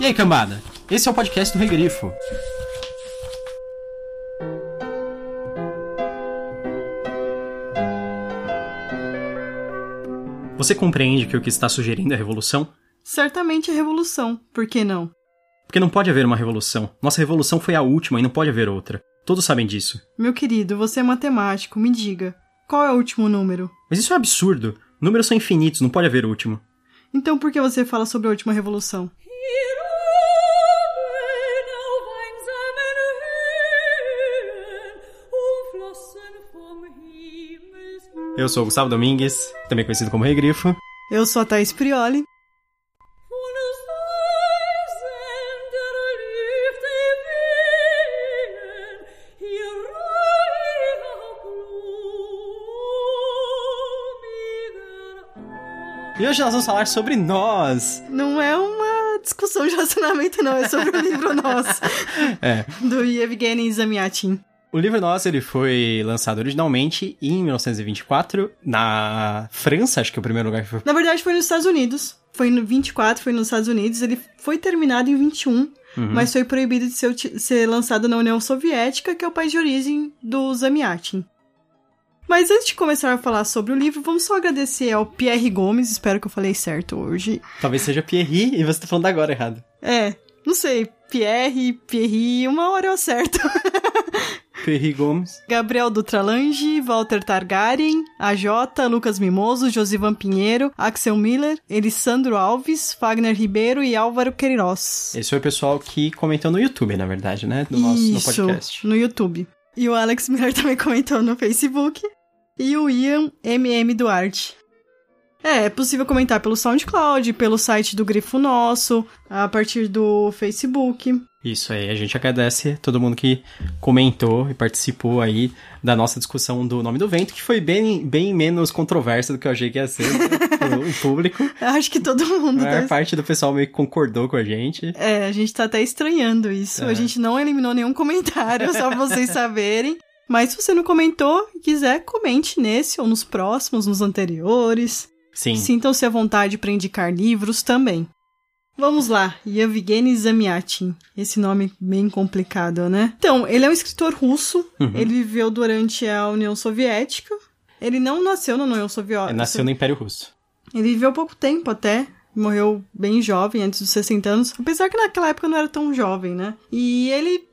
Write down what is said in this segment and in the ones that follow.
E aí, cambada? Esse é o podcast do Regrifo. Você compreende que o que está sugerindo é revolução? Certamente é revolução, por que não? Porque não pode haver uma revolução. Nossa revolução foi a última e não pode haver outra. Todos sabem disso. Meu querido, você é matemático, me diga, qual é o último número? Mas isso é absurdo. Números são infinitos, não pode haver último. Então por que você fala sobre a última revolução? Eu sou o Gustavo Domingues, também conhecido como Regrifo. Eu sou a Thaís Prioli. E hoje nós vamos falar sobre nós. Não é uma discussão de relacionamento, não, é sobre o livro Nós, É. do Yevgeny Zamyatin. O livro Nós, ele foi lançado originalmente em 1924, na França, acho que é o primeiro lugar que foi. Na verdade, foi nos Estados Unidos. Foi no 24, foi nos Estados Unidos. Ele foi terminado em 21, mas foi proibido de ser, ser lançado na União Soviética, que é o país de origem do Zamyatin. Mas antes de começar a falar sobre o livro, vamos só agradecer ao Pierre Gomes, espero que eu falei certo hoje. Talvez seja Pierre e você tá falando agora errado. É, não sei, Pierre, Pierre, uma hora eu acerto. Pierre Gomes. Gabriel Dutralange, Walter Targaryen, AJ, Lucas Mimoso, Josivan Pinheiro, Axel Miller, Elisandro Alves, Fagner Ribeiro e Álvaro Queiroz. Esse foi o pessoal que comentou no YouTube, na verdade, né? Do nosso no Isso, podcast. no YouTube. E o Alex Miller também comentou no Facebook. E o Ian MM Duarte. É, é possível comentar pelo SoundCloud, pelo site do Grifo Nosso, a partir do Facebook. Isso aí, a gente agradece todo mundo que comentou e participou aí da nossa discussão do Nome do Vento, que foi bem, bem menos controversa do que eu achei que ia ser né? o público. Acho que todo mundo A maior tá... parte do pessoal meio que concordou com a gente. É, a gente tá até estranhando isso. É. A gente não eliminou nenhum comentário, só pra vocês saberem. Mas se você não comentou, quiser, comente nesse ou nos próximos, nos anteriores. Sim. Sintam-se à vontade para indicar livros também. Vamos lá, Yevgeny Zamyatin. Esse nome bem complicado, né? Então, ele é um escritor russo. Uhum. Ele viveu durante a União Soviética. Ele não nasceu na União Soviética. Ele nasceu no Império Russo. Ele viveu pouco tempo até. Morreu bem jovem, antes dos 60 anos. Apesar que naquela época não era tão jovem, né? E ele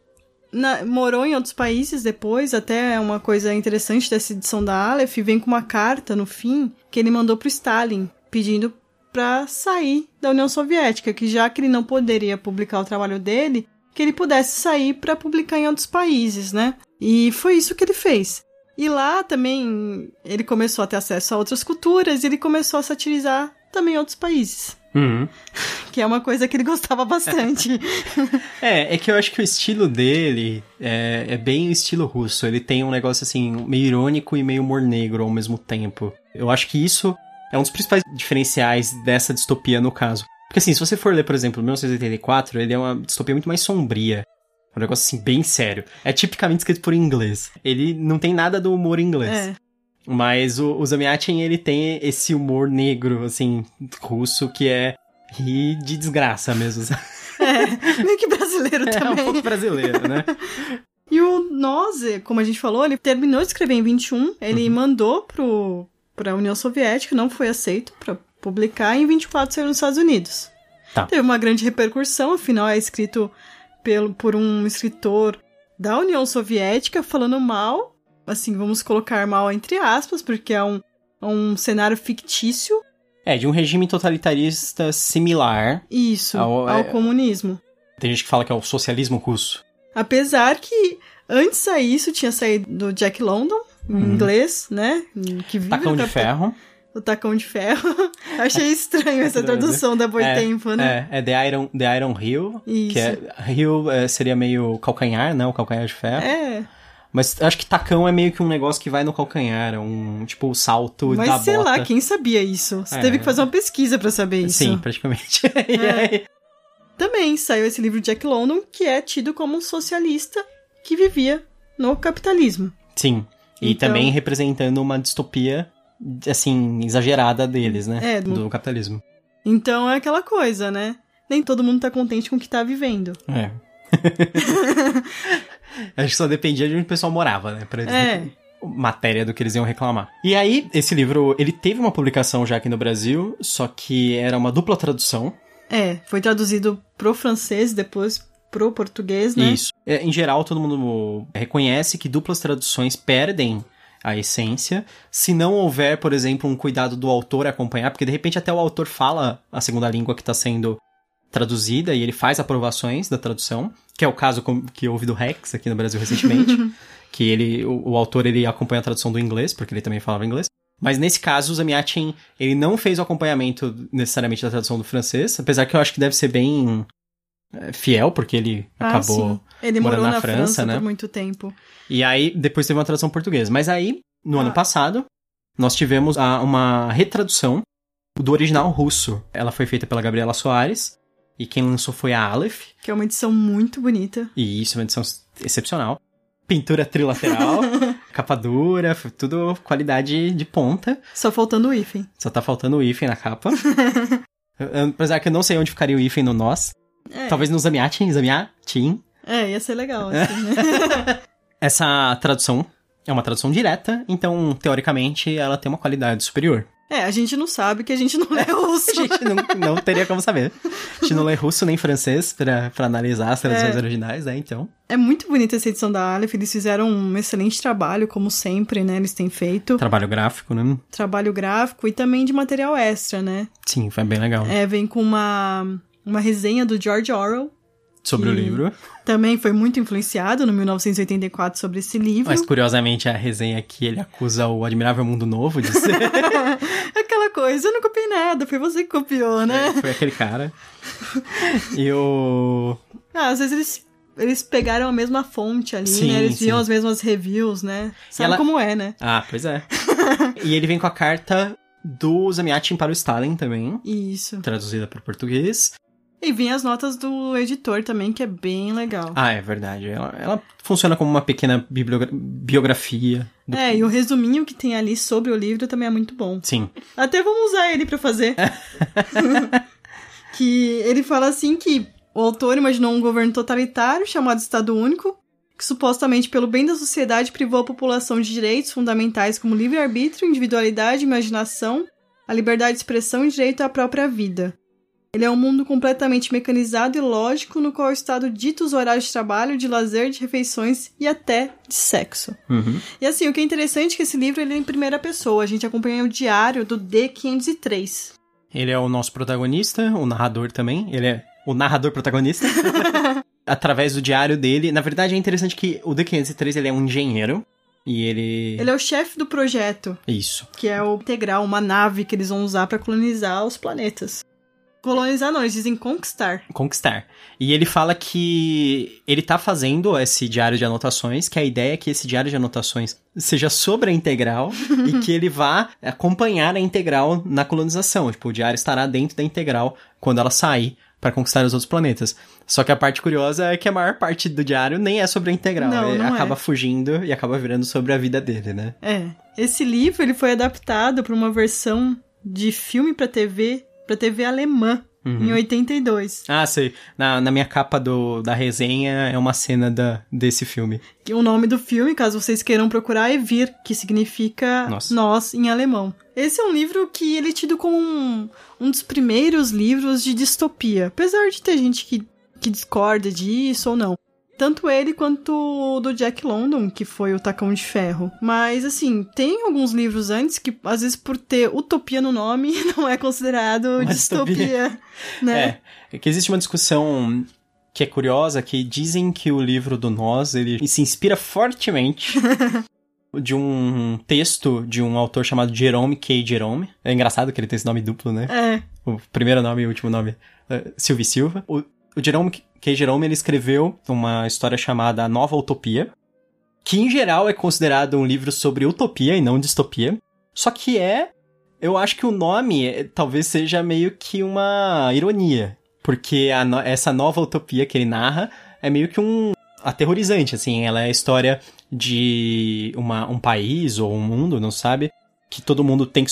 na- morou em outros países depois. Até uma coisa interessante dessa edição da Aleph vem com uma carta no fim que ele mandou pro Stalin, pedindo pra sair da União Soviética, que já que ele não poderia publicar o trabalho dele, que ele pudesse sair pra publicar em outros países, né? E foi isso que ele fez. E lá também ele começou a ter acesso a outras culturas e ele começou a satirizar também outros países. Uhum. Que é uma coisa que ele gostava bastante. É, é que eu acho que o estilo dele é, é bem o estilo russo. Ele tem um negócio assim, meio irônico e meio humor negro ao mesmo tempo. Eu acho que isso é um dos principais diferenciais dessa distopia no caso. Porque assim, se você for ler, por exemplo, 1984, ele é uma distopia muito mais sombria. Um negócio assim, bem sério. É tipicamente escrito por inglês. Ele não tem nada do humor inglês. é. Mas o, o Zamyatin, ele tem esse humor negro, assim, russo, que é rir de desgraça mesmo. é. Meio que brasileiro É um também. pouco brasileiro, né? E o Noze, como a gente falou, ele terminou de escrever em 21, ele Uhum. mandou pro, pra União Soviética, não foi aceito pra publicar, e em 24 saiu nos Estados Unidos. Tá. Teve uma grande repercussão, afinal é escrito pelo, por um escritor da União Soviética falando mal, assim, vamos colocar mal entre aspas, porque é um, é um cenário fictício, É, de um regime totalitarista similar. isso, Ao- ao é- comunismo. Tem gente que fala que é o socialismo russo. Apesar que antes sair isso tinha saído do Jack London, em inglês, né? Que vive Uhum. Tacão de ferro. O tacão de ferro. Achei estranho essa Estranho, tradução da Boitempo, né? É, é The Iron, The Iron Hill. Isso. Que é, Hill é, seria meio calcanhar, né? O calcanhar de ferro. É, Mas acho que tacão é meio que um negócio que vai no calcanhar. É um, tipo, o salto da mas sei bota. lá, quem sabia isso? Você É. teve que fazer uma pesquisa pra saber isso. Sim, praticamente. É. Também saiu esse livro de Jack London, que é tido como um socialista que vivia no capitalismo. Sim. E Então- também representando uma distopia, assim, exagerada deles, né? É, do- do capitalismo. Então é aquela coisa, né? nem todo mundo tá contente com o que tá vivendo. É. Acho que só dependia de onde o pessoal morava, né? Pra É. matéria do que eles iam reclamar. E aí, esse livro, ele teve uma publicação já aqui no Brasil, só que era uma dupla tradução. É, foi traduzido pro francês, depois pro português, né? Isso. É, em geral, todo mundo reconhece que duplas traduções perdem a essência, se não houver, por exemplo, um cuidado do autor acompanhar, porque de repente até o autor fala a segunda língua que está sendo traduzida e ele faz aprovações da tradução, que é o caso que houve do Rex aqui no Brasil recentemente, que ele, o, o autor ele acompanha a tradução do inglês, porque ele também falava inglês. Mas nesse caso, o Zamiatin, ele não fez o acompanhamento necessariamente da tradução do francês, apesar que eu acho que deve ser bem fiel, porque ele Ah, acabou sim. Ele morando morou na na, França, França, né? por muito tempo. E aí, depois teve uma tradução portuguesa. Mas aí, no Ah. ano passado, nós tivemos a- uma retradução do original russo. Ela foi feita pela Gabriela Soares. E quem lançou foi a Aleph. Que é uma edição muito bonita. E isso é uma edição excepcional. Pintura trilateral, capa dura, tudo qualidade de ponta. Só faltando o hífen. Só tá faltando o hífen na capa. Apesar que eu não sei onde ficaria o hífen no nós. É, Talvez no Zamiatin, Zamiatin. é ia ser legal, assim, né? Essa tradução é uma tradução direta, então, teoricamente, ela tem uma qualidade superior. é, a gente não sabe que a gente não lê russo. A gente não, não teria como saber. A gente não lê russo nem francês pra, pra analisar as traduções É. originais, né? Então. É muito bonita essa edição da Aleph, eles fizeram um excelente trabalho, como sempre, né? Eles têm feito. Trabalho gráfico, né? Trabalho gráfico e também de material extra, né? Sim, foi bem legal. É, vem com uma, uma resenha do George Orwell. Sobre o que- livro. Também foi muito influenciado no 1984 sobre esse livro. Mas curiosamente a resenha aqui ele acusa o Admirável Mundo Novo de ser. Aquela coisa, eu não copiei nada, foi você que copiou, né? foi aquele cara. E o. Ah, às vezes eles, eles pegaram a mesma fonte ali, Sim, né? Eles viam sim. as mesmas reviews, né? Sabe ela- como é, né? Ah, pois é. e ele vem com a carta do Zamiatin para o Stalin também. Isso. Traduzida para o português. E vinha as notas do editor também, que é bem legal. Ah, é verdade. Ela, ela funciona como uma pequena biografia. do- É, e o resuminho que tem ali sobre o livro também é muito bom. Sim. Até vamos usar ele pra fazer. que ele fala assim que o autor imaginou um governo totalitário chamado Estado Único, que supostamente pelo bem da sociedade privou a população de direitos fundamentais como livre-arbítrio, individualidade, imaginação, a liberdade de expressão e direito à própria vida. Ele é um mundo completamente mecanizado e lógico no qual o Estado dita os horários de trabalho, de lazer, de refeições e até de sexo. Uhum. E assim, o que é interessante é que esse livro ele é em primeira pessoa. A gente acompanha o diário do D503. Ele é o nosso protagonista, o narrador também. Ele é o narrador protagonista. Através do diário dele. Na verdade, é interessante que o D503 ele é um engenheiro. E ele. Ele é o chefe do projeto, Isso. que é o Integral, uma nave que eles vão usar para colonizar os planetas. Colonizar não, eles dizem conquistar. Conquistar. E ele fala que ele tá fazendo esse diário de anotações, que a ideia é que esse diário de anotações seja sobre a integral e que ele vá acompanhar a integral na colonização. Tipo, o diário estará dentro da integral quando ela sair para conquistar os outros planetas. Só que a parte curiosa é que a maior parte do diário nem é sobre a integral. Não, Ele não acaba é. fugindo e acaba virando sobre a vida dele, né? É. Esse livro ele foi adaptado para uma versão de filme para TV, para TV alemã, Uhum. em 82. Ah, sei. Na, na minha capa do, da resenha é uma cena da, desse filme. E O nome do filme, caso vocês queiram procurar, é Vir, que significa Nós. nós em alemão. Esse é um livro que ele é tido como um, um dos primeiros livros de distopia. Apesar de ter gente que, que discorda disso ou não. Tanto ele quanto o do Jack London, que foi o Tacão de Ferro. Mas, assim, tem alguns livros antes que, às vezes, por ter utopia no nome, não é considerado distopia, distopia. né? É, é que existe uma discussão que é curiosa, que dizem que o livro do Nós, ele se inspira fortemente de um texto de um autor chamado Jerome K. Jerome. É engraçado que ele tem esse nome duplo, né? É. O primeiro nome e o último nome, é Silvio Silva. O, o Jerome K. Jerome, ele escreveu uma história chamada A Nova Utopia, que em geral é considerado um livro sobre utopia e não distopia. Só que é, eu acho que o nome é- talvez seja meio que uma ironia, porque a essa nova utopia que ele narra é meio que um aterrorizante, assim, ela é a história de uma, um país ou um mundo, não sabe, que todo mundo tem que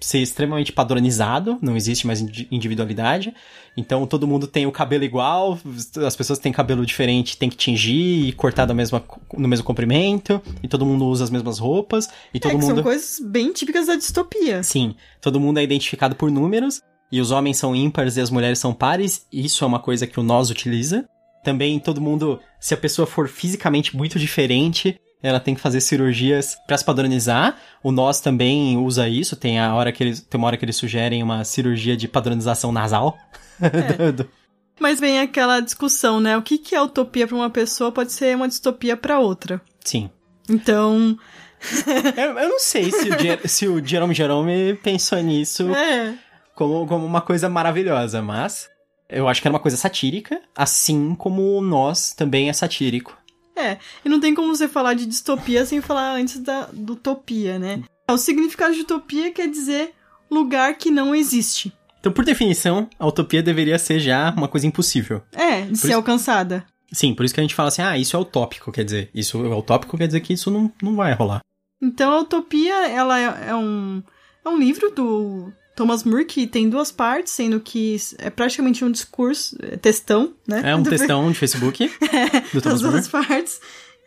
ser extremamente padronizado, não existe mais individualidade. Então todo mundo tem o cabelo igual, as pessoas têm cabelo diferente, tem que tingir e cortar da mesma, no mesmo comprimento, e todo mundo usa as mesmas roupas, e todo é, mundo. São coisas bem típicas da distopia. Sim, todo mundo é identificado por números, e os homens são ímpares e as mulheres são pares, isso é uma coisa que o nós utiliza. Também todo mundo, se a pessoa for fisicamente muito diferente, ela tem que fazer cirurgias para se padronizar. O nós também usa isso, tem a hora que eles, tem uma hora que eles sugerem uma cirurgia de padronização nasal. É. Mas vem aquela discussão, né? O que, que é utopia para uma pessoa pode ser uma distopia para outra. Sim. Então. eu, eu, não sei se o, se o Jerome Jerome pensou nisso é. como, como uma coisa maravilhosa, mas eu acho que era uma coisa satírica, assim como nós também é satírico. É, e não tem como você falar de distopia sem falar antes da do utopia, né? O significado de utopia quer dizer lugar que não existe. Então, por definição, a utopia deveria ser já uma coisa impossível. É, de por ser isso... alcançada. Sim, por isso que a gente fala assim, ah, isso é utópico, quer dizer, isso é utópico quer dizer que isso não, não vai rolar. Então, a utopia, ela é, é um, é um livro do Thomas More, que tem duas partes, sendo que é praticamente um discurso, é textão, né? É um do textão de Facebook é, do Thomas More. duas partes.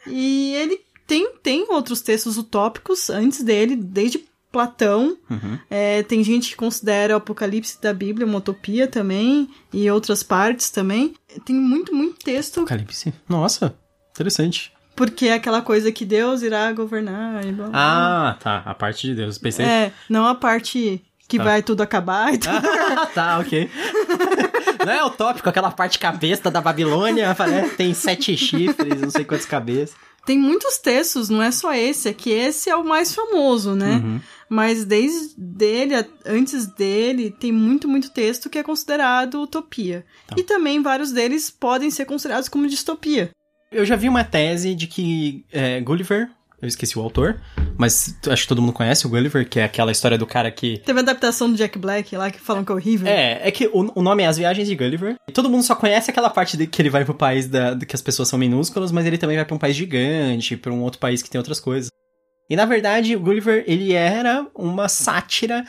E ele tem, tem outros textos utópicos antes dele, desde Platão. Uhum. É, tem gente que considera o Apocalipse da Bíblia uma utopia também, e outras partes também. Tem muito, muito texto. Apocalipse? Nossa, interessante. Porque é aquela coisa que Deus irá governar e blá, blá. Ah, tá. A parte de Deus. Pensei. É, não a parte que tá. vai tudo acabar e tudo. Ah, tá, ok. não é utópico, aquela parte cabeça da Babilônia, é, tem sete chifres, não sei quantas cabeças. Tem muitos textos, não é só esse, é que esse é o mais famoso, né? Uhum. Mas desde dele, antes dele, tem muito, muito texto que é considerado utopia. Tá. E também vários deles podem ser considerados como distopia. Eu já vi uma tese de que é, Gulliver, eu esqueci o autor, mas acho que todo mundo conhece o Gulliver, que é aquela história do cara que. Teve a adaptação do Jack Black lá que falam que é horrível. É, é que o, o nome é As Viagens de Gulliver. E todo mundo só conhece aquela parte de que ele vai pro país da, de que as pessoas são minúsculas, mas ele também vai pra um país gigante, pra um outro país que tem outras coisas. E na verdade, o Gulliver, ele era uma sátira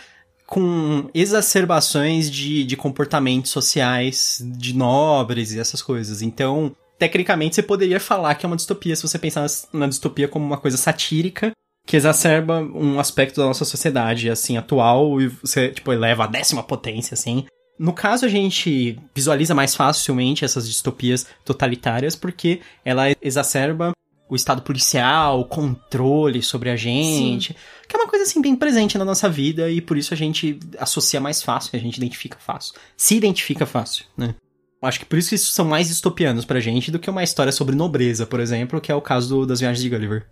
com exacerbações de, de comportamentos sociais de nobres e essas coisas. Então, tecnicamente você poderia falar que é uma distopia se você pensar na distopia como uma coisa satírica que exacerba um aspecto da nossa sociedade, assim, atual, e você, tipo, eleva a décima potência, assim. No caso, a gente visualiza mais facilmente essas distopias totalitárias porque ela exacerba o estado policial, o controle sobre a gente, Sim. que é uma coisa assim bem presente na nossa vida e por isso a gente associa mais fácil, a gente identifica fácil, se identifica fácil, né? Acho que por isso que isso são mais distopianos pra gente do que uma história sobre nobreza, por exemplo, que é o caso do, das viagens de Gulliver.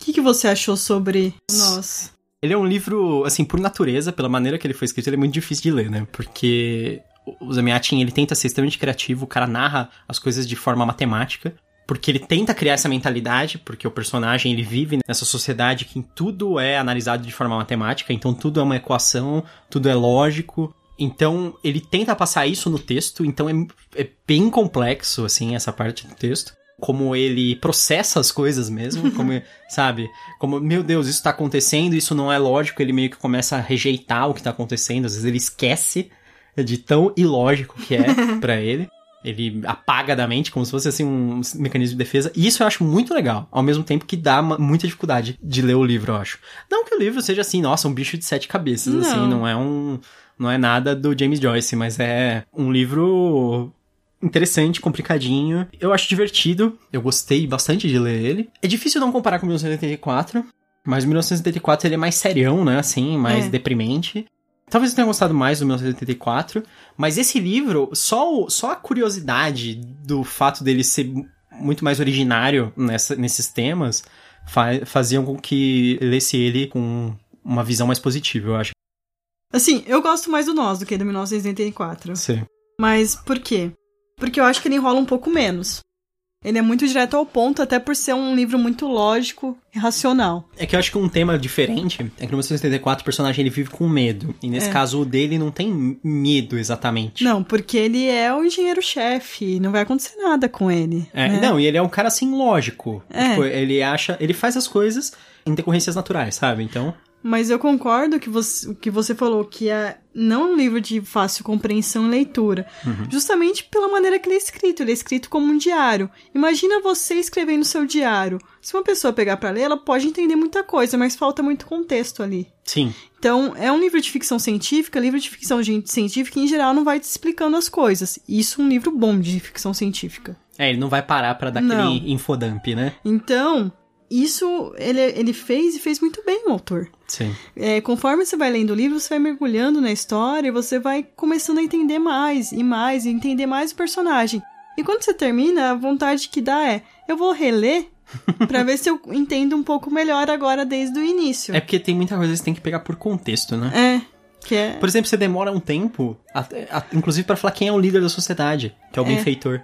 O que, que você achou sobre nós? Ele é um livro, assim, por natureza, pela maneira que ele foi escrito, ele é muito difícil de ler, né? Porque o Zamiatin, ele tenta ser extremamente criativo, o cara narra as coisas de forma matemática, porque ele tenta criar essa mentalidade, porque o personagem ele vive nessa sociedade que tudo é analisado de forma matemática, então tudo é uma equação, tudo é lógico, então, ele tenta passar isso no texto, então é, é, bem complexo, assim, essa parte do texto. Como ele processa as coisas mesmo, como, sabe? Como, meu Deus, isso tá acontecendo, isso não é lógico, ele meio que começa a rejeitar o que tá acontecendo, às vezes ele esquece de tão ilógico que é para ele. Ele apaga da mente, como se fosse assim um mecanismo de defesa. E isso eu acho muito legal. Ao mesmo tempo que dá muita dificuldade de ler o livro, eu acho. Não que o livro seja assim, nossa, um bicho de sete cabeças, não. assim, não é um não é nada do James Joyce, mas é um livro interessante, complicadinho. Eu acho divertido, eu gostei bastante de ler ele. É difícil não comparar com 1984, mas o 1984 ele é mais serião, né, assim, mais é. deprimente. Talvez eu tenha gostado mais do 1984, mas esse livro, só, só a curiosidade do fato dele ser muito mais originário nessa, nesses temas fa faziam com que lesse ele com uma visão mais positiva, eu acho. Assim, eu gosto mais do Nós do que do 1984. Sim. Mas por quê? Porque eu acho que ele enrola um pouco menos. Ele é muito direto ao ponto, até por ser um livro muito lógico e racional. É que eu acho que um tema diferente é que no 1984 o personagem ele vive com medo. E nesse é. caso o dele não tem medo exatamente. Não, porque ele é o engenheiro-chefe, não vai acontecer nada com ele. É, né? Não, e ele é um cara assim lógico. É. Tipo, ele acha. Ele faz as coisas em decorrências naturais, sabe? Então. Mas eu concordo que você, que você falou que é não um livro de fácil compreensão e leitura. Uhum. Justamente pela maneira que ele é escrito. Ele é escrito como um diário. Imagina você escrevendo seu diário. Se uma pessoa pegar para ler, ela pode entender muita coisa, mas falta muito contexto ali. Sim. Então, é um livro de ficção científica. Livro de ficção científica, em geral, não vai te explicando as coisas. Isso é um livro bom de ficção científica. É, ele não vai parar para dar Não. aquele infodump, né? Então, isso ele, ele fez e fez muito bem o autor. Sim. É, conforme você vai lendo o livro, você vai mergulhando na história e você vai começando a entender mais e mais, e entender mais o personagem. E quando você termina, a vontade que dá é: eu vou reler pra ver se eu entendo um pouco melhor agora desde o início. É porque tem muita coisa que você tem que pegar por contexto, né? É. Que é. Por exemplo, você demora um tempo, até- a- inclusive pra falar quem é o líder da sociedade, que é o É. benfeitor.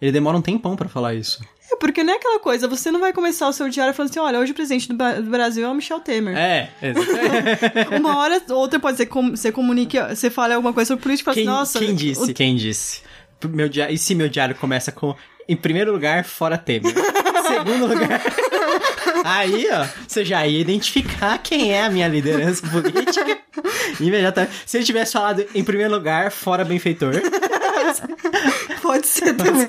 Ele demora um tempão pra falar isso. É porque não é aquela coisa, você não vai começar o seu diário falando assim: olha, hoje o presidente do, do Brasil é o Michel Temer. É, exatamente. Uma hora ou outra pode ser que você comunique, você fale alguma coisa sobre política e fala assim, nossa. quem o- disse? Quem disse? Meu diário, e se meu diário começa com, em primeiro lugar, fora Temer? Segundo lugar. Aí, ó, você já ia identificar quem é a minha liderança política. Imediatamente. Se ele tivesse falado em primeiro lugar, fora benfeitor. Pode ser também.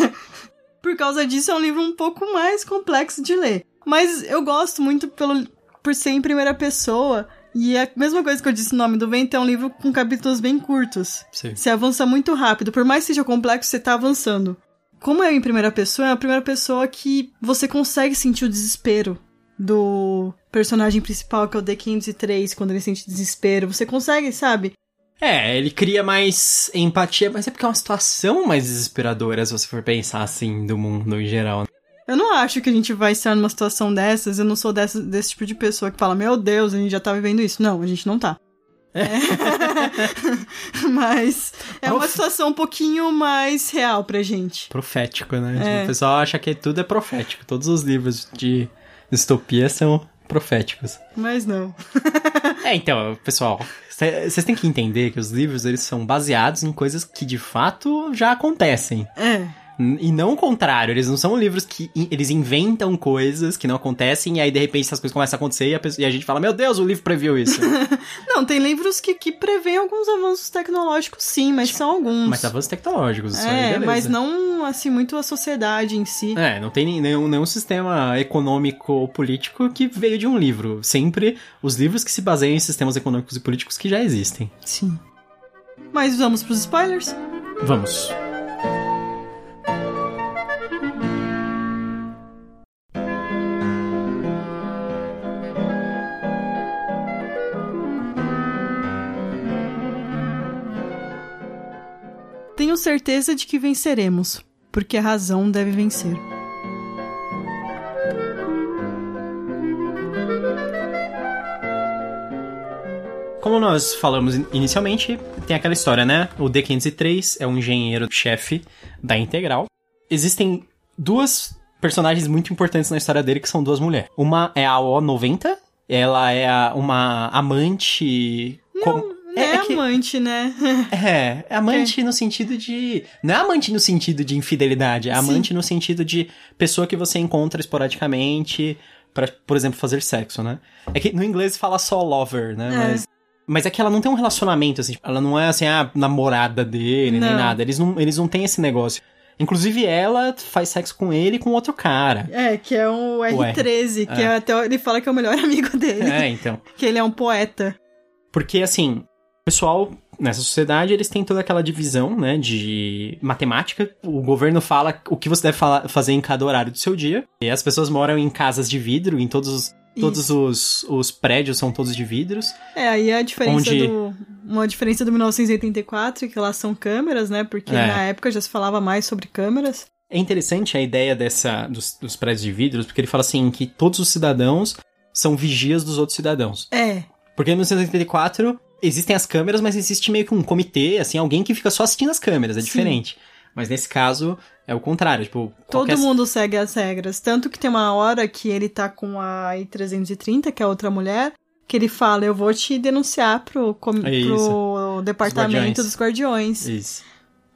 por causa disso, é um livro um pouco mais complexo de ler. Mas eu gosto muito pelo, por ser em primeira pessoa. E é a mesma coisa que eu disse no nome do vento, é um livro com capítulos bem curtos. Sim. Você avança muito rápido. Por mais que seja complexo, você tá avançando. Como é em primeira pessoa, é a primeira pessoa que você consegue sentir o desespero do personagem principal, que é o D503, quando ele sente desespero. Você consegue, sabe? É, ele cria mais empatia, mas é porque é uma situação mais desesperadora, se você for pensar assim, do mundo em geral. Eu não acho que a gente vai estar numa situação dessas. Eu não sou dessa, desse tipo de pessoa que fala, meu Deus, a gente já tá vivendo isso. Não, a gente não tá. É. Mas é uma situação um pouquinho mais real pra gente. Profético, né? Tipo, É. O pessoal acha que tudo é profético. Todos os livros de distopia são proféticos. Mas não. É, então, pessoal, vocês têm que entender que os livros eles são baseados em coisas que de fato já acontecem. É. E não o contrário, eles não são livros que in- eles inventam coisas que não acontecem e aí de repente essas coisas começam a acontecer e a, pessoa- e a gente fala, meu Deus, o livro previu isso. Não, tem livros que, que prevêem alguns avanços tecnológicos, sim, mas são alguns. Mas avanços tecnológicos, isso aí, É, beleza. mas não, assim, muito a sociedade em si. É, não tem nenhum, nenhum sistema econômico ou político que veio de um livro. Sempre os livros que se baseiam em sistemas econômicos e políticos que já existem. Sim. Mas vamos pros spoilers? Vamos. Certeza de que venceremos, porque a razão deve vencer. Como nós falamos in- inicialmente, tem aquela história, né? O D503 é um engenheiro-chefe da Integral. Existem duas personagens muito importantes na história dele que são duas mulheres. Uma é a O90, ela é uma amante. com- Não é, que- amante, né? É, é amante no sentido de. Não é amante no sentido de infidelidade, é Sim. amante no sentido de pessoa que você encontra esporadicamente pra, por exemplo, fazer sexo, né? É que no inglês fala só lover, né? É. Mas, mas é que ela não tem um relacionamento, assim, ela não é assim, a namorada dele, nem Não. nada. Eles não, eles não têm esse negócio. Inclusive, ela faz sexo com ele e com outro cara. É, que é o R. R13, que É. é até ele fala que é o melhor amigo dele. É, então. Que ele é um poeta. Porque, assim, o pessoal nessa sociedade, eles têm toda aquela divisão, né, de matemática. O governo fala o que você deve fala- fazer em cada horário do seu dia. E as pessoas moram em casas de vidro, em todos os, todos os, os prédios são todos de vidros. É, aí a diferença Onde- do. Uma diferença do 1984, que lá são câmeras, né? Porque É. na época já se falava mais sobre câmeras. É interessante a ideia dessa dos, dos prédios de vidros, porque ele fala assim que todos os cidadãos são vigias dos outros cidadãos. É. Porque no 1984 existem as câmeras, mas existe meio que um comitê, assim, alguém que fica só assistindo as câmeras, é Sim. diferente. Mas nesse caso é o contrário, tipo, Todo qualquer- mundo segue as regras. Tanto que tem uma hora que ele tá com a I-330, que é outra mulher, que ele fala: Eu vou te denunciar pro, com- É pro departamento guardiões. dos guardiões. Isso.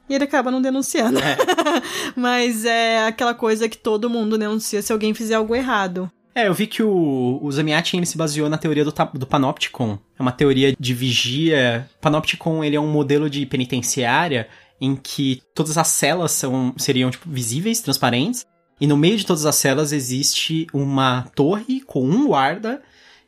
E ele acaba não denunciando. É. Mas é aquela coisa que todo mundo denuncia se alguém fizer algo errado. É, eu vi que o, o Zamiatin ele se baseou na teoria do, do Panopticon. É uma teoria de vigia. Panopticon ele é um modelo de penitenciária em que todas as celas são, seriam tipo, visíveis, transparentes, e no meio de todas as celas existe uma torre com um guarda,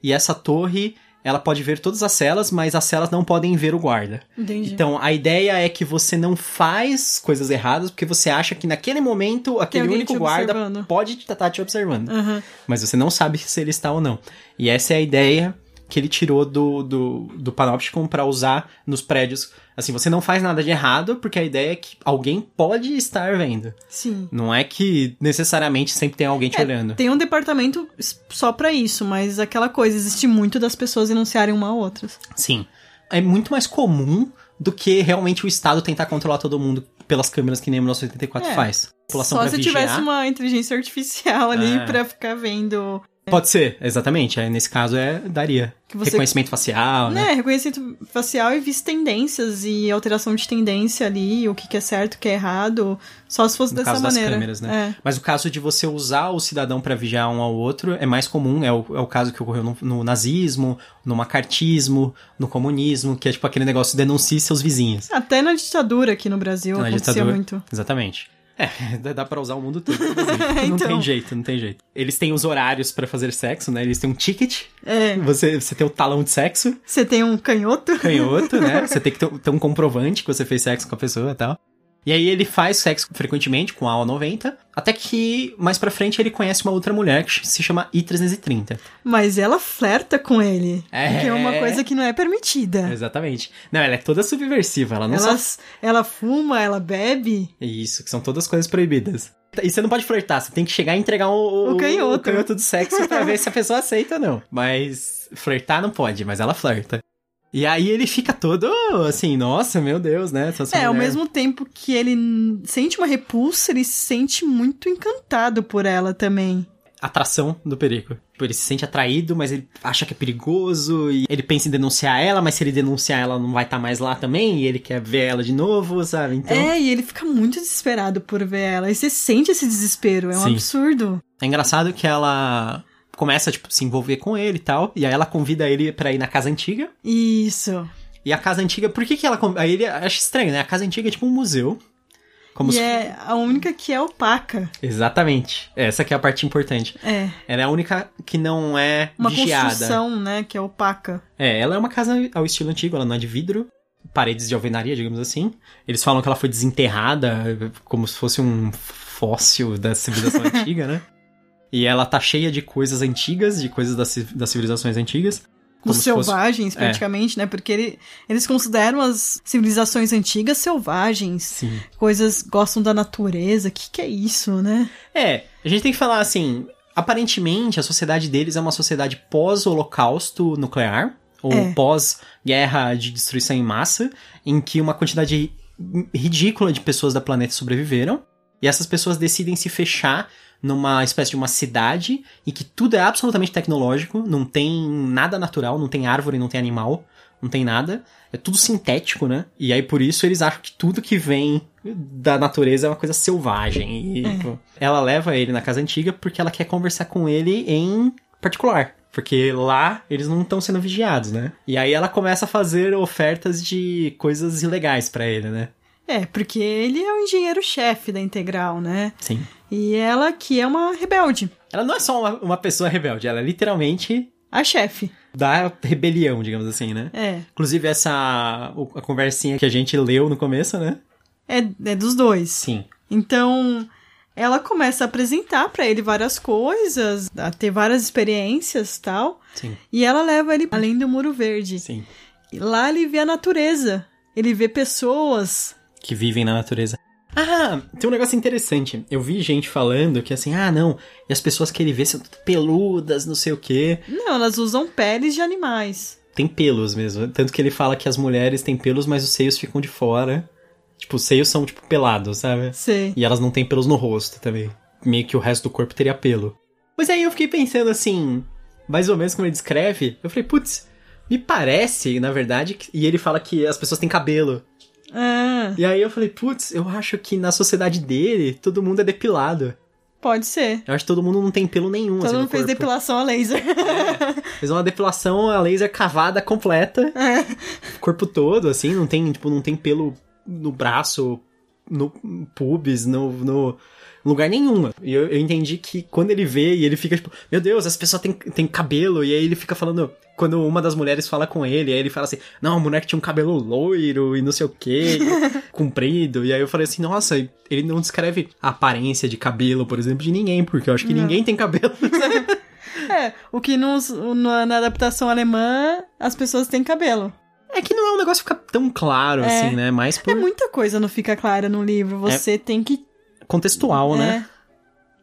e essa torre ela pode ver todas as celas, mas as celas não podem ver o guarda. Entendi. Então, a ideia é que você não faz coisas erradas porque você acha que naquele momento aquele único guarda pode estar tá te observando. Uhum. Mas você não sabe se ele está ou não. E essa é a ideia que ele tirou do, do, do Panopticon para usar nos prédios. Assim, você não faz nada de errado, porque a ideia é que alguém pode estar vendo. Sim. Não é que necessariamente sempre tem alguém te é, olhando. Tem um departamento só para isso, mas aquela coisa, existe muito das pessoas denunciarem uma a outras. Sim. É muito mais comum do que realmente o Estado tentar controlar todo mundo pelas câmeras que nem o 1984 é, faz. Só se vigiar. tivesse uma inteligência artificial ali é. pra ficar vendo Pode ser, exatamente. Aí, nesse caso, é daria. Você... Reconhecimento facial, né? É, reconhecimento facial e visto tendências e alteração de tendência ali, o que, que é certo, o que é errado. Só se fosse no dessa caso maneira. Das câmeras, né? É. Mas o caso de você usar o cidadão para vigiar um ao outro é mais comum. É o, é o caso que ocorreu no, no, nazismo, no macartismo, no comunismo, que é tipo aquele negócio de denuncie seus vizinhos. Até na ditadura aqui no Brasil na acontecia ditadura, muito. Exatamente. É, dá pra usar o mundo todo. Não então... tem jeito, não tem jeito. Eles têm os horários para fazer sexo, né? Eles têm um ticket. É. Você, você tem o talão de sexo. Você tem um canhoto. Canhoto, né? Você tem que ter, ter um comprovante que você fez sexo com a pessoa e tal. E aí ele faz sexo frequentemente com a AO 90, até que mais pra frente ele conhece uma outra mulher que se chama I-330. Mas ela flerta com ele, é... que é uma coisa que não é permitida. Exatamente. Não, ela é toda subversiva, ela não ela, só... Ela fuma, ela bebe. Isso, que são todas coisas proibidas. E você não pode flertar, você tem que chegar e entregar o, o, canhoto. o canhoto do sexo pra ver se a pessoa aceita ou não. Mas flertar não pode, mas ela flerta. E aí ele fica todo assim, nossa, meu Deus, né? Essa é, mulher... ao mesmo tempo que ele sente uma repulsa, ele se sente muito encantado por ela também. Atração do perigo. Tipo, ele se sente atraído, mas ele acha que é perigoso e ele pensa em denunciar ela, mas se ele denunciar ela não vai estar tá mais lá também e ele quer ver ela de novo, sabe? Então... É, e ele fica muito desesperado por ver ela. E você sente esse desespero, é um Sim. absurdo. É engraçado que ela começa, tipo, se envolver com ele e tal. E aí ela convida ele pra ir na casa antiga. Isso. E a casa antiga, por que que ela... Aí ele acha estranho, né? A casa antiga é tipo um museu. Como e se... é a única que é opaca. Exatamente. Essa que é a parte importante. É. Ela é a única que não é Uma vigiada. construção, né, que é opaca. É, ela é uma casa ao estilo antigo, ela não é de vidro. Paredes de alvenaria, digamos assim. Eles falam que ela foi desenterrada, como se fosse um fóssil da civilização antiga, né? E ela tá cheia de coisas antigas, de coisas das, das civilizações antigas. Os selvagens, fosse... praticamente, é. né? Porque ele, eles consideram as civilizações antigas selvagens. Sim. Coisas gostam da natureza. O que, que é isso, né? É, a gente tem que falar assim. Aparentemente, a sociedade deles é uma sociedade pós-holocausto nuclear, ou é. pós-guerra de destruição em massa, em que uma quantidade ridícula de pessoas da planeta sobreviveram. E essas pessoas decidem se fechar numa espécie de uma cidade em que tudo é absolutamente tecnológico, não tem nada natural, não tem árvore, não tem animal, não tem nada. É tudo sintético, né? E aí por isso eles acham que tudo que vem da natureza é uma coisa selvagem. E é. Tipo, ela leva ele na casa antiga porque ela quer conversar com ele em particular. Porque lá eles não estão sendo vigiados, né? E aí ela começa a fazer ofertas de coisas ilegais para ele, né? É, porque ele é o engenheiro-chefe da Integral, né? Sim. E ela que é uma rebelde. Ela não é só uma, uma pessoa rebelde, ela é literalmente. A chefe. Da rebelião, digamos assim, né? É. Inclusive, essa. A conversinha que a gente leu no começo, né? É, é dos dois. Sim. Então, ela começa a apresentar para ele várias coisas, a ter várias experiências tal. Sim. E ela leva ele além do Muro Verde. Sim. E lá ele vê a natureza. Ele vê pessoas que vivem na natureza. Ah, tem um negócio interessante. Eu vi gente falando que assim, ah, não, e as pessoas que ele vê são peludas, não sei o quê. Não, elas usam peles de animais. Tem pelos mesmo. Tanto que ele fala que as mulheres têm pelos, mas os seios ficam de fora. Tipo, os seios são, tipo, pelados, sabe? Sim. E elas não têm pelos no rosto também. Meio que o resto do corpo teria pelo. Mas aí eu fiquei pensando assim, mais ou menos como ele descreve. Eu falei, putz, me parece, na verdade, que... e ele fala que as pessoas têm cabelo. Ah. E aí eu falei, putz, eu acho que na sociedade dele todo mundo é depilado. Pode ser. Eu acho que todo mundo não tem pelo nenhum. Todo assim, mundo fez corpo. depilação a laser. É, fez uma depilação a laser cavada completa. É. Corpo todo, assim, não tem, tipo, não tem pelo no braço, no pubis, no, no lugar nenhum. E eu, eu entendi que quando ele vê e ele fica tipo, meu Deus, as pessoas têm, têm cabelo. E aí ele fica falando, quando uma das mulheres fala com ele, aí ele fala assim, não, a mulher que tinha um cabelo loiro e não sei o que, comprido. E aí eu falei assim, nossa, ele não descreve a aparência de cabelo, por exemplo, de ninguém, porque eu acho que Não. ninguém tem cabelo. É, o que nos, na, na adaptação alemã, as pessoas têm cabelo. É que não é um negócio que fica tão claro, É. assim, né? Mais por É muita coisa não fica clara no livro. Você tem que. Contextual, né?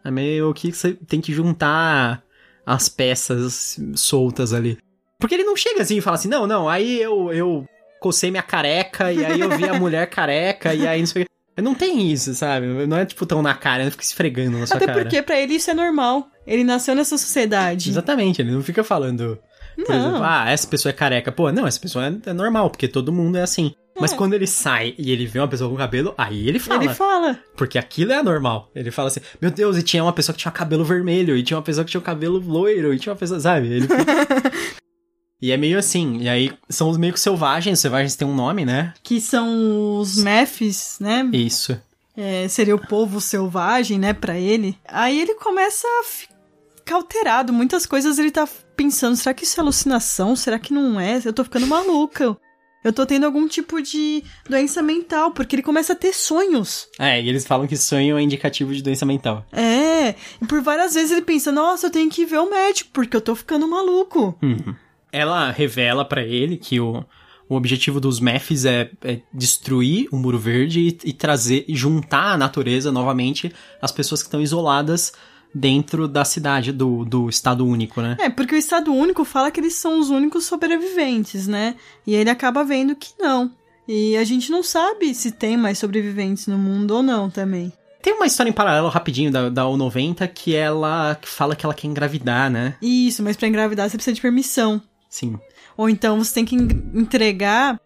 É. É meio que você tem que juntar as peças soltas ali. Porque ele não chega assim e fala assim, não, não, aí eu, eu cocei minha careca e aí eu vi a mulher careca e aí não sei o que. Não tem isso, sabe? Não é tipo tão na cara, não fica esfregando na sua Até cara. porque pra ele isso é normal. Ele nasceu nessa sociedade. Exatamente, ele não fica falando, por Não. exemplo, ah, essa pessoa é careca. Pô, não, essa pessoa é, é normal, porque todo mundo é assim. Mas É. quando ele sai e ele vê uma pessoa com cabelo, aí ele fala. Ele fala. Porque aquilo é anormal. Ele fala assim, meu Deus, e tinha uma pessoa que tinha cabelo vermelho, e tinha uma pessoa que tinha cabelo loiro, e tinha uma pessoa, sabe? Ele e é meio assim, e aí são os meio que selvagens, os selvagens têm um nome, né? Que são os Mefs, né? Isso. É, seria o povo selvagem, né, pra ele. Aí ele começa a ficar alterado. Muitas coisas ele tá pensando: será que isso é alucinação? Será que não é? Eu tô ficando maluca. Eu tô tendo algum tipo de doença mental, porque ele começa a ter sonhos. É, e eles falam que sonho é indicativo de doença mental. É, e por várias vezes ele pensa: nossa, eu tenho que ir ver o médico, porque eu tô ficando maluco. Uhum. Ela revela pra ele que o, o objetivo dos Mefs é, é destruir o Muro Verde e, e trazer, e juntar a natureza novamente as pessoas que estão isoladas dentro da cidade, do, do Estado Único, né? É, porque o Estado Único fala que eles são os únicos sobreviventes, né? E ele acaba vendo que não. E a gente não sabe se tem mais sobreviventes no mundo ou não também. Tem uma história em paralelo rapidinho da, da U90 que ela fala que ela quer engravidar, né? Isso, mas pra engravidar você precisa de permissão. Sim. Ou então você tem que en- entregar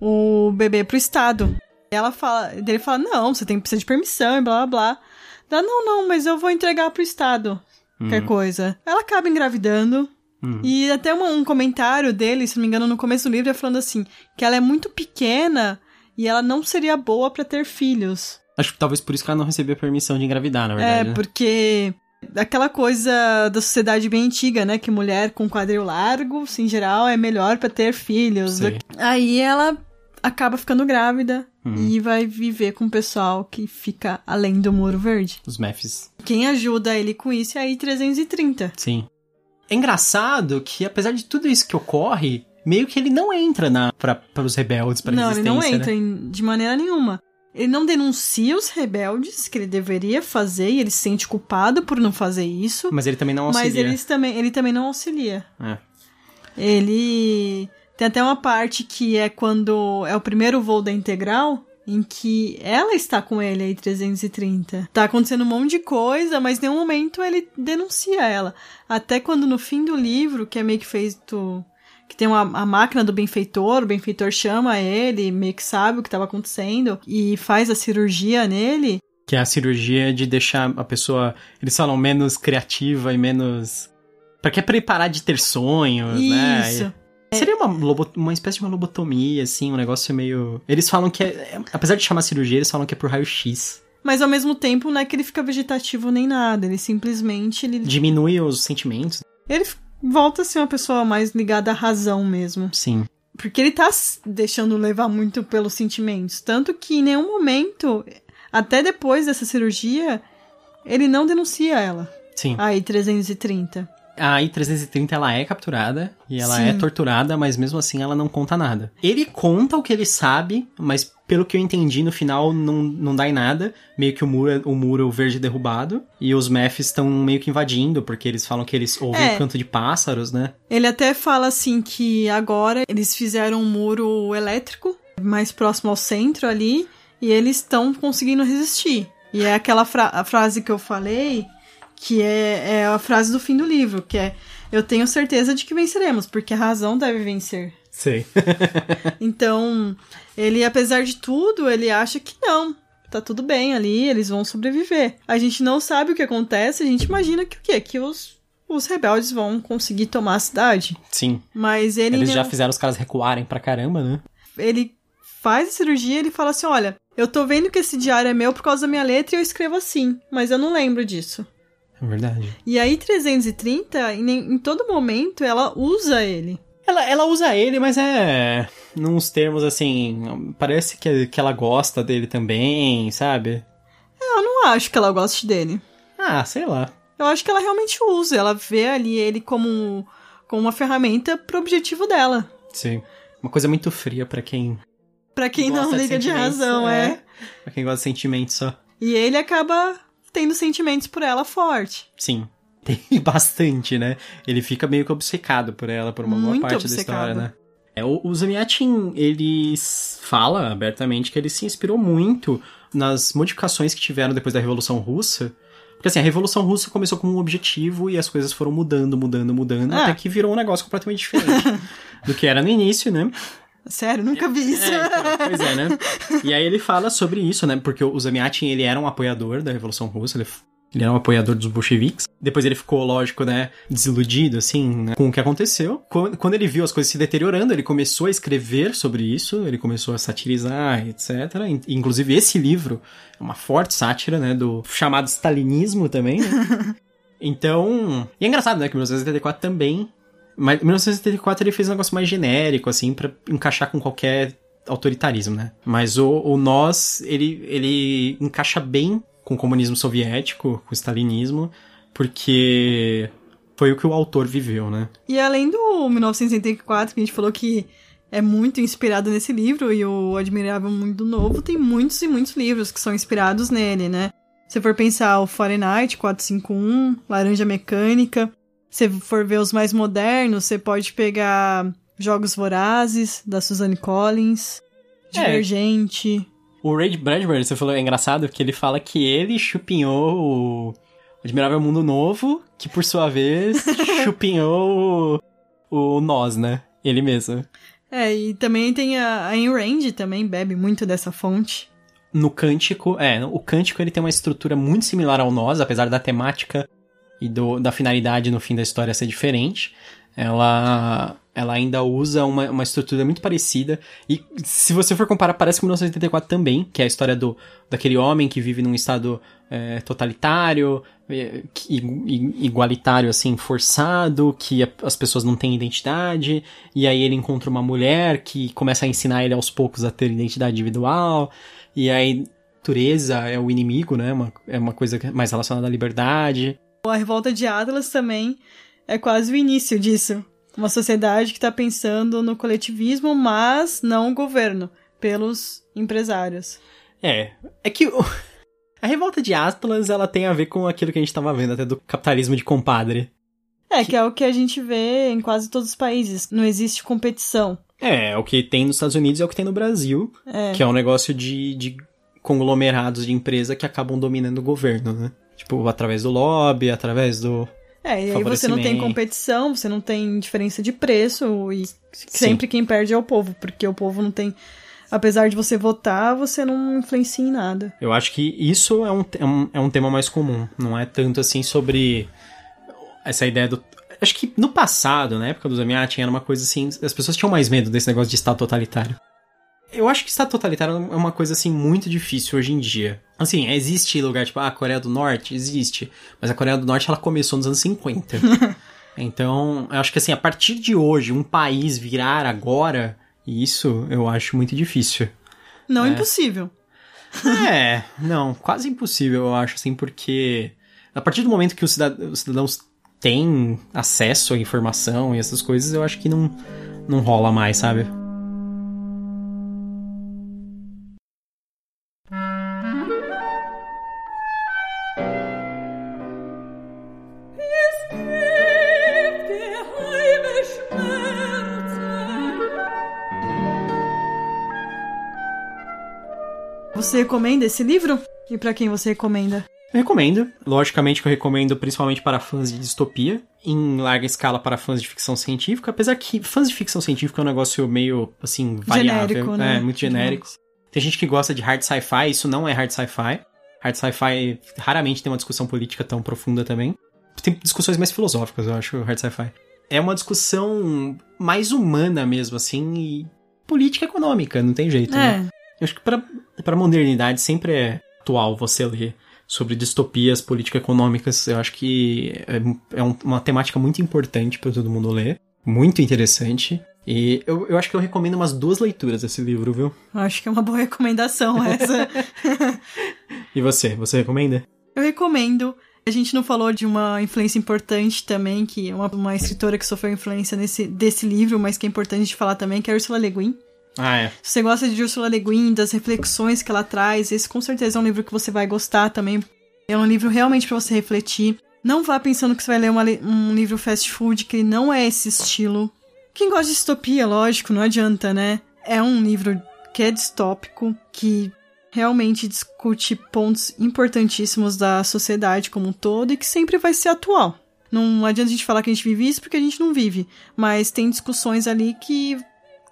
o bebê pro Estado. E ela fala, ele fala, não, você tem que precisar de permissão e blá blá blá. Ela, não, não, mas eu vou entregar pro Estado. Qualquer coisa. Ela acaba engravidando. Uhum. E até uma- um comentário dele, se não me engano, no começo do livro, é falando assim, que ela é muito pequena e ela não seria boa pra ter filhos. Acho que talvez por isso que ela não recebeu permissão de engravidar, na É, verdade. né? porque aquela coisa da sociedade bem antiga, né? Que mulher com quadril largo, assim, em geral, é melhor pra ter filhos. Sei. Aí ela acaba ficando grávida Uhum. e vai viver com o pessoal que fica além do Muro Verde. Os Mefs. Quem ajuda ele com isso é a I-330. Sim. É engraçado que, apesar de tudo isso que ocorre, meio que ele não entra na, pra, para os rebeldes, pra Não, ele não entra né? em- de maneira nenhuma. Ele não denuncia os rebeldes, que ele deveria fazer, e ele se sente culpado por não fazer isso. Mas ele também não auxilia. Mas eles também, ele também não auxilia. É. Ele tem até uma parte que é quando é o primeiro voo da Integral, em que ela está com ele aí 330. Tá acontecendo um monte de coisa, mas em nenhum momento ele denuncia ela. Até quando no fim do livro, que é meio que feito que tem uma, a máquina do benfeitor, o benfeitor chama ele, meio que sabe o que estava acontecendo e faz a cirurgia nele. Que é a cirurgia de deixar a pessoa, eles falam, menos criativa e menos... Pra que preparar de ter sonhos, né? Isso. E- Seria uma, uma espécie de uma lobotomia, assim, um negócio meio... Eles falam que é... é- Apesar de chamar cirurgia, eles falam que é por raio-x. Mas ao mesmo tempo não é que ele fica vegetativo nem nada, ele simplesmente ele Diminui os sentimentos. Ele volta a ser uma pessoa mais ligada à razão mesmo. Sim. Porque ele tá deixando levar muito pelos sentimentos. Tanto que em nenhum momento, até depois dessa cirurgia, ele não denuncia ela. Sim. Aí, 330. A I-330 ela é capturada e ela Sim. é torturada, mas mesmo assim ela não conta nada. Ele conta o que ele sabe, mas pelo que eu entendi no final não, não dá em nada. Meio que o muro, é- o muro verde derrubado e os Mefs estão meio que invadindo, porque eles falam que eles ouvem É. o canto de pássaros, né? Ele até fala assim que agora eles fizeram um muro elétrico mais próximo ao centro ali e eles estão conseguindo resistir. E é aquela fra- frase que eu falei, que é, é a frase do fim do livro, que é eu tenho certeza de que venceremos, porque a razão deve vencer. Sei. Então, ele, apesar de tudo, ele acha que não. tá tudo bem ali, eles vão sobreviver. A gente não sabe o que acontece, a gente imagina que o quê? Que os, os rebeldes vão conseguir tomar a cidade. Sim. Mas ele. Eles não- já fizeram os caras recuarem pra caramba, né? Ele faz a cirurgia ele fala assim: olha, eu tô vendo que esse diário é meu por causa da minha letra e eu escrevo assim, mas eu não lembro disso. É verdade. E aí, 330, em, em todo momento, ela usa ele. Ela, ela usa ele, mas é. Nos termos assim. Parece que, que ela gosta dele também, sabe? Eu não acho que ela goste dele. Ah, sei lá. Eu acho que ela realmente usa. Ela vê ali ele como, como uma ferramenta pro objetivo dela. Sim. Uma coisa muito fria pra quem. Pra quem não liga de, razão, é. Pra quem gosta de sentimentos só. E ele acaba tendo sentimentos por ela forte. Sim. Tem bastante, né? Ele fica meio que obcecado por ela por uma boa Muito parte da obcecado. história, né? É, o, o Zamiatin, ele fala abertamente que ele se inspirou muito nas modificações que tiveram depois da Revolução Russa. Porque assim, a Revolução Russa começou com um objetivo e as coisas foram mudando, mudando, mudando, Ah. até que virou um negócio completamente diferente do que era no início, né? Sério, nunca vi isso. É, então, pois é, né? E aí ele fala sobre isso, né? Porque o Zamiatin, ele era um apoiador da Revolução Russa, ele, ele era um apoiador dos bolcheviques. Depois ele ficou, lógico, né, desiludido, assim, né, com o que aconteceu. Quando, quando ele viu as coisas se deteriorando, ele começou a escrever sobre isso, ele começou a satirizar, etc. In- Inclusive, esse livro é uma forte sátira, né, do chamado stalinismo também, né? Então, e é engraçado, né, que 1984 também mas em 1974 ele fez um negócio mais genérico, assim, pra encaixar com qualquer autoritarismo, né? Mas o, o Nós, ele, ele encaixa bem com o comunismo soviético, com o stalinismo, porque foi o que o autor viveu, né? E além do 1984, que a gente falou que é muito inspirado nesse livro, e o Admirável Mundo Novo, tem muitos e muitos livros que são inspirados nele, né? Se for pensar o Fahrenheit 451, Laranja Mecânica, se for ver os mais modernos, você pode pegar Jogos Vorazes, da Suzanne Collins, É. Divergente. O Ray Bradbury, você falou, é engraçado que ele fala que ele chupinhou o Admirável Mundo Novo, que por sua vez chupinhou o, o Nós, né? Ele mesmo. É, e também tem a, a Ayn Rand, também bebe muito dessa fonte. No Cântico, é, o Cântico ele tem uma estrutura muito similar ao Nós, apesar da temática e do, da finalidade no fim da história ser diferente. Ela, ela ainda usa uma, uma estrutura muito parecida. E se você for comparar, parece com 1984 também, que é a história do, daquele homem que vive num estado é, totalitário, é, igualitário, assim, forçado, que as pessoas não têm identidade, e aí ele encontra uma mulher que começa a ensinar ele aos poucos a ter identidade individual, e aí natureza é o inimigo, né? Uma, é uma coisa é mais relacionada à liberdade. A revolta de Atlas também é quase o início disso. Uma sociedade que está pensando no coletivismo, mas não o governo, pelos empresários. É, é que o- a revolta de Atlas, ela tem a ver com aquilo que a gente tava vendo até do capitalismo de compadre. É, que é o que a gente vê em quase todos os países. Não existe competição. É, é o que tem nos Estados Unidos é o que tem no Brasil, É. que é um negócio de, de conglomerados de empresa que acabam dominando o governo, né? Tipo, através do lobby, através do... É, e aí você não tem competição, você não tem diferença de preço, e sempre quem perde é o povo, porque o povo não tem. Apesar de você votar, você não influencia em nada. Eu acho que isso é um, é um, é um tema mais comum. Não é tanto assim sobre essa ideia do. Acho que no passado, na época do Zamiatin, era uma coisa assim. As pessoas tinham mais medo desse negócio de Estado totalitário. Eu acho que Estado totalitário é uma coisa assim muito difícil hoje em dia. Assim, existe lugar tipo, ah, a Coreia do Norte? Existe. Mas a Coreia do Norte ela começou nos anos 50. então, eu acho que assim, a partir de hoje, um país virar agora, isso eu acho muito difícil. Não impossível. É, não, quase impossível, eu acho, assim, porque a partir do momento que os cidadãos têm acesso à informação e essas coisas, eu acho que não, não rola mais, sabe? Recomenda esse livro? E pra quem você recomenda? Eu recomendo. Logicamente que eu recomendo principalmente para fãs de distopia, em larga escala para fãs de ficção científica, apesar que fãs de ficção científica é um negócio meio, assim, variável. Genérico, né? É, muito genérico. Tem gente que gosta de hard sci-fi, isso não é hard sci-fi. Hard sci-fi raramente tem uma discussão política tão profunda também. Tem discussões mais filosóficas, eu acho, hard sci-fi. É uma discussão mais humana mesmo, assim, e política econômica, não tem jeito, né? É. Eu acho que pra, pra modernidade sempre é atual você ler sobre distopias político-econômicas. Eu acho que é, é um- uma temática muito importante pra todo mundo ler. Muito interessante. E eu, eu acho que eu recomendo umas duas leituras desse livro, viu? Acho que é uma boa recomendação essa. E você? Você recomenda? Eu recomendo. A gente não falou de uma influência importante também, que é uma, uma escritora que sofreu influência nesse, desse livro, mas que é importante de falar também, que é a Ursula Le Guin. Ah, é. Se você gosta de Ursula Le Guin, das reflexões que ela traz, esse com certeza é um livro que você vai gostar também. É um livro realmente para você refletir. Não vá pensando que você vai ler uma um livro fast food, que não é esse estilo. Quem gosta de distopia, lógico, não adianta, né? É um livro que é distópico, que realmente discute pontos importantíssimos da sociedade como um todo e que sempre vai ser atual. Não adianta a gente falar que a gente vive isso porque a gente não vive, mas tem discussões ali que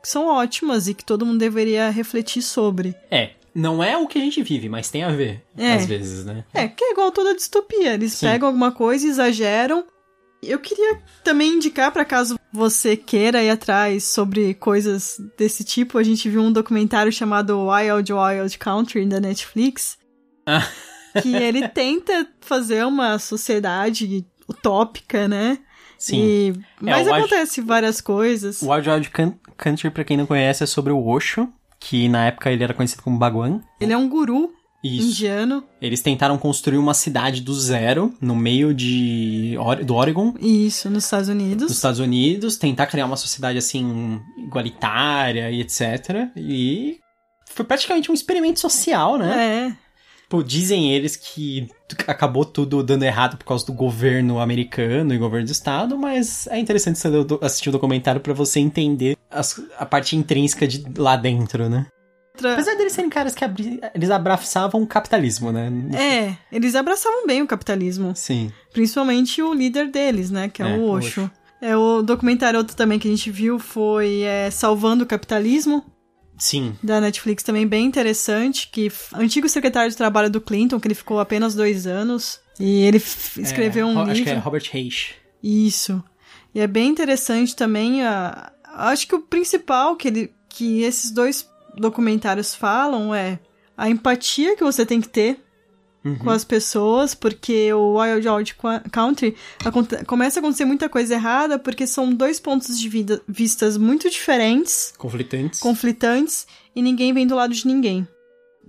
são ótimas e que todo mundo deveria refletir sobre. É, não é o que a gente vive, mas tem a ver, É. às vezes, né? É, que é igual toda distopia. Eles Sim. pegam alguma coisa e exageram. Eu queria também indicar, para caso você queira ir atrás sobre coisas desse tipo, a gente viu um documentário chamado Wild Wild Country da Netflix. Ah. que ele tenta fazer uma sociedade utópica, né? Sim. E... Mas o Wild- acontece várias coisas. O Wild Wild Country, pra quem não conhece, é sobre o Osho, que na época ele era conhecido como Bhagwan. Ele é um guru Isso. indiano. Eles tentaram construir uma cidade do zero, no meio de do Oregon, Isso, nos Estados Unidos. nos Estados Unidos, tentar criar uma sociedade assim igualitária e etc. E foi praticamente um experimento social, né? É. Pô, dizem eles que acabou tudo dando errado por causa do governo americano e governo do estado, mas é interessante você assistir o documentário pra você entender as- a parte intrínseca de lá dentro, né? Outra- Apesar deles serem caras que abri- eles abraçavam o capitalismo, né? É, eles abraçavam bem o capitalismo. Sim. Principalmente o líder deles, né? Que é, É, o o Osho. É, o documentário outro também que a gente viu foi é, Salvando o Capitalismo, Sim. da Netflix, também bem interessante, que antigo secretário de trabalho do Clinton, que ele ficou apenas dois anos, e ele escreveu É, um Ro- livro... Acho que é Robert Reich. Isso. E é bem interessante também a... Acho que o principal que, ele, que esses dois documentários falam é a empatia que você tem que ter Uhum. com as pessoas, porque o Wild Qua- Country começa a acontecer muita coisa errada, porque são dois pontos de vida, vistas muito diferentes, Conflitantes. conflitantes, e ninguém vem do lado de ninguém.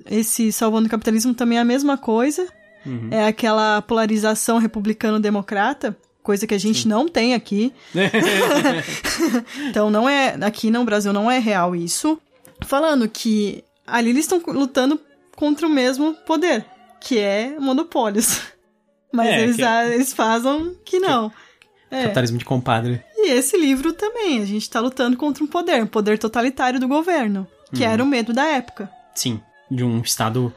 Esse Salvando o Capitalismo também é a mesma coisa, Uhum. é aquela polarização republicano-democrata, coisa que a gente não tem aqui. Então não é aqui no Brasil não é real isso. Falando que ali eles estão lutando contra o mesmo poder, que é monopólios. Mas É, eles, que- ah, eles fazem que não. É. Capitalismo de compadre. E esse livro também, a gente tá lutando contra um poder, um poder totalitário do governo, que era o medo da época. Sim. De um estado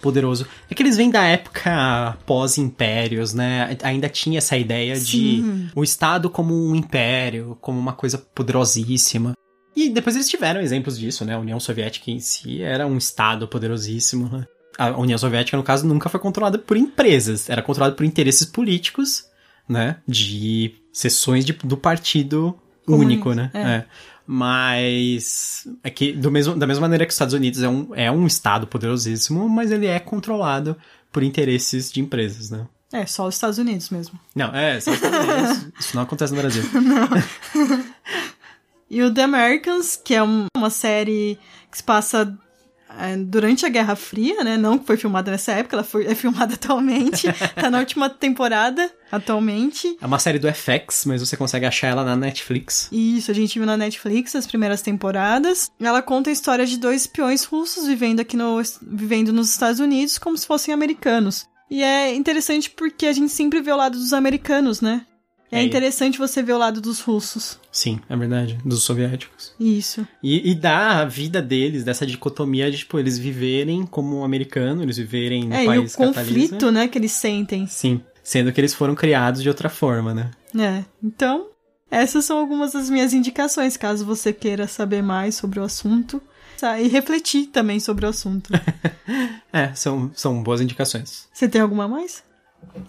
poderoso. É que eles vêm da época pós-impérios, né? Ainda tinha essa ideia de Sim. o Estado como um império, como uma coisa poderosíssima. E depois eles tiveram exemplos disso, né? A União Soviética em si era um Estado poderosíssimo. né? A União Soviética, no caso, nunca foi controlada por empresas, era controlada por interesses políticos, né? De seções de- do partido único, né? É. É. Mas é que do mesmo, da mesma maneira que os Estados Unidos é um, é um Estado poderosíssimo, mas ele é controlado por interesses de empresas, né? É, só os Estados Unidos mesmo. Não, é, só os Estados Unidos. Isso não acontece no Brasil. E o The Americans, que é um- uma série que se passa durante a Guerra Fria, né? Não que foi filmada nessa época, ela foi, é filmada atualmente. tá na última temporada, atualmente. É uma série do FX, mas você consegue achar ela na Netflix. Isso, a gente viu na Netflix as primeiras temporadas. Ela conta a história de dois espiões russos vivendo aqui no, vivendo nos Estados Unidos como se fossem americanos. E é interessante porque a gente sempre vê o lado dos americanos, né? É, É. interessante você ver o lado dos russos. Sim, é verdade. Dos soviéticos. Isso. E, e dá a vida deles, dessa dicotomia de, tipo, eles viverem como um americano, eles viverem no É, e o país capitalista. conflito, né, que eles sentem. Sim. Sendo que eles foram criados de outra forma, né? É, então, essas são algumas das minhas indicações, caso você queira saber mais sobre o assunto. Tá, e refletir também sobre o assunto. É, são, são boas indicações. Você tem alguma mais?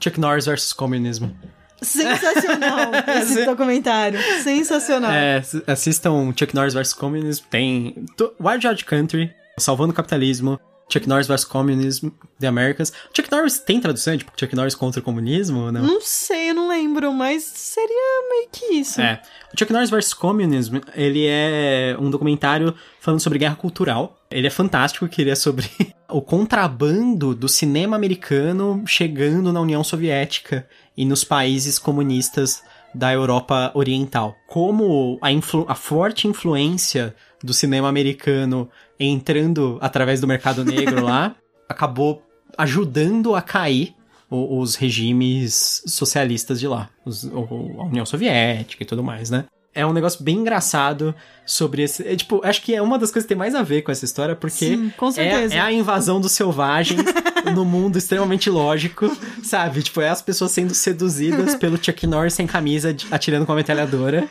Chuck Norris versus comunismo. Sensacional esse documentário. Sensacional. É, assistam Chuck Norris vs. Communism. Tem Wild Wild Country, Salvando o Capitalismo, Chuck Norris vs. Communism, The Americans. Chuck Norris tem tradução, tipo Chuck Norris contra o comunismo ou não? Não sei, eu não lembro, mas seria meio que isso. É. O Chuck Norris vs. Communism, ele é um documentário falando sobre guerra cultural. Ele é fantástico, que ele é sobre o contrabando do cinema americano chegando na União Soviética e nos países comunistas da Europa Oriental. Como a, influ- a forte influência do cinema americano entrando através do mercado negro lá acabou ajudando a cair os regimes socialistas de lá, os- a União Soviética e tudo mais, né? É um negócio bem engraçado sobre esse. é, tipo, acho que é uma das coisas que tem mais a ver com essa história, porque Sim, com é, certeza. é a invasão dos selvagens no mundo extremamente lógico, sabe? Tipo, é as pessoas sendo seduzidas pelo Chuck Norris sem camisa, atirando com a metralhadora.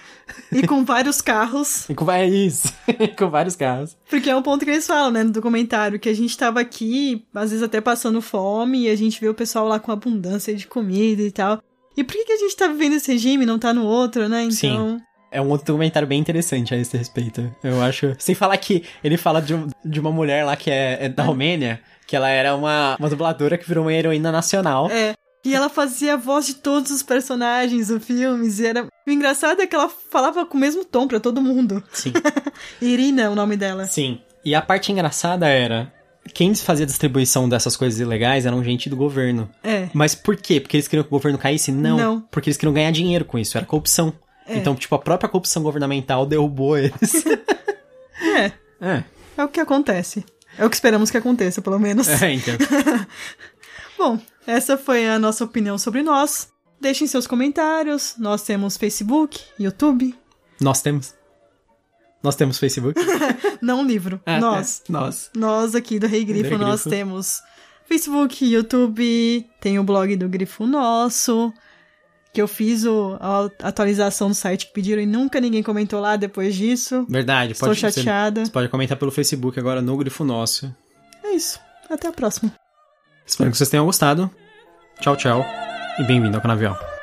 E com vários carros. E com vai- isso, com vários carros. Porque é um ponto que eles falam, né, no documentário, que a gente tava aqui, às vezes até passando fome, e a gente vê o pessoal lá com abundância de comida e tal. E por que, que a gente tá vivendo esse regime e não tá no outro, né? Então. Sim. É um outro documentário bem interessante a esse respeito. Eu acho. Sem falar que ele fala de, um- de uma mulher lá que é, é da Romênia, que ela era uma, uma dubladora que virou uma heroína nacional. É. E ela fazia a voz de todos os personagens do filme. E era... O engraçado é que ela falava com o mesmo tom pra todo mundo. Sim. Irina é o nome dela. Sim. E a parte engraçada era. Quem fazia distribuição dessas coisas ilegais eram gente do governo. É. Mas por quê? Porque eles queriam que o governo caísse? Não. Não. Porque eles queriam ganhar dinheiro com isso. Era corrupção. É. Então, tipo, a própria corrupção governamental derrubou eles. É. é. É o que acontece. É o que esperamos que aconteça, pelo menos. É, então. Bom, essa foi a nossa opinião sobre nós. Deixem seus comentários. Nós temos Facebook, YouTube, Nós temos. Nós temos Facebook. não livro. Ah, nós. é. Nós. Nós aqui do Rei Grifo, Rei nós Grifo. temos Facebook, YouTube, tem o blog do Grifo Nosso, que eu fiz o- a atualização do site que pediram e nunca ninguém comentou lá depois disso. Verdade. Estou Pode, você- chateada. Você pode comentar pelo Facebook agora no Grifo Nosso. É isso. Até a próxima. Espero que vocês tenham gostado. Tchau, tchau. E bem-vindo ao Canavial.